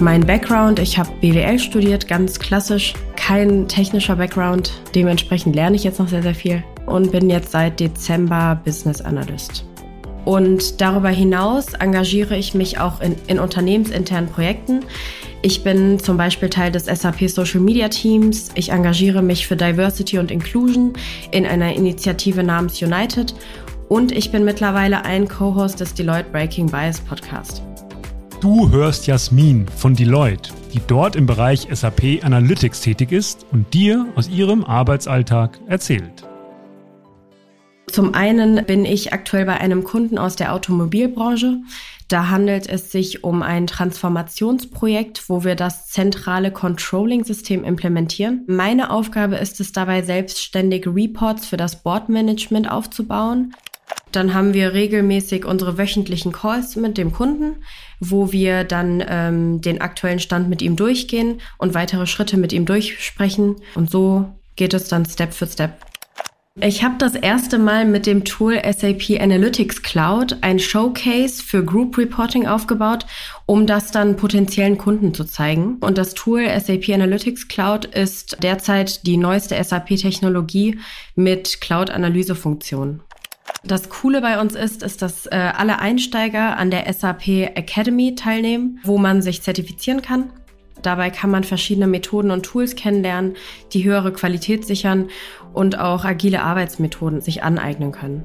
Mein Background, ich habe BWL studiert, ganz klassisch, kein technischer Background. Dementsprechend lerne ich jetzt noch sehr, sehr viel und bin jetzt seit Dezember Business Analyst. Und darüber hinaus engagiere ich mich auch in, in unternehmensinternen Projekten. Ich bin zum Beispiel Teil des SAP Social Media Teams. Ich engagiere mich für Diversity und Inclusion in einer Initiative namens United. Und ich bin mittlerweile ein Co-Host des Deloitte Breaking Bias Podcast. Du hörst Jasmin von Deloitte, die dort im Bereich SAP Analytics tätig ist und dir aus ihrem Arbeitsalltag erzählt. Zum einen bin ich aktuell bei einem Kunden aus der Automobilbranche. Da handelt es sich um ein Transformationsprojekt, wo wir das zentrale Controlling-System implementieren. Meine Aufgabe ist es dabei, selbstständig Reports für das Boardmanagement aufzubauen. Dann haben wir regelmäßig unsere wöchentlichen Calls mit dem Kunden, wo wir dann ähm, den aktuellen Stand mit ihm durchgehen und weitere Schritte mit ihm durchsprechen. Und so geht es dann Step für Step. Ich habe das erste Mal mit dem Tool SAP Analytics Cloud ein Showcase für Group Reporting aufgebaut, um das dann potenziellen Kunden zu zeigen. Und das Tool SAP Analytics Cloud ist derzeit die neueste SAP-Technologie mit Cloud-Analysefunktionen. Das Coole bei uns ist, ist, dass äh, alle Einsteiger an der SAP Academy teilnehmen, wo man sich zertifizieren kann. Dabei kann man verschiedene Methoden und Tools kennenlernen, die höhere Qualität sichern und auch agile Arbeitsmethoden sich aneignen können.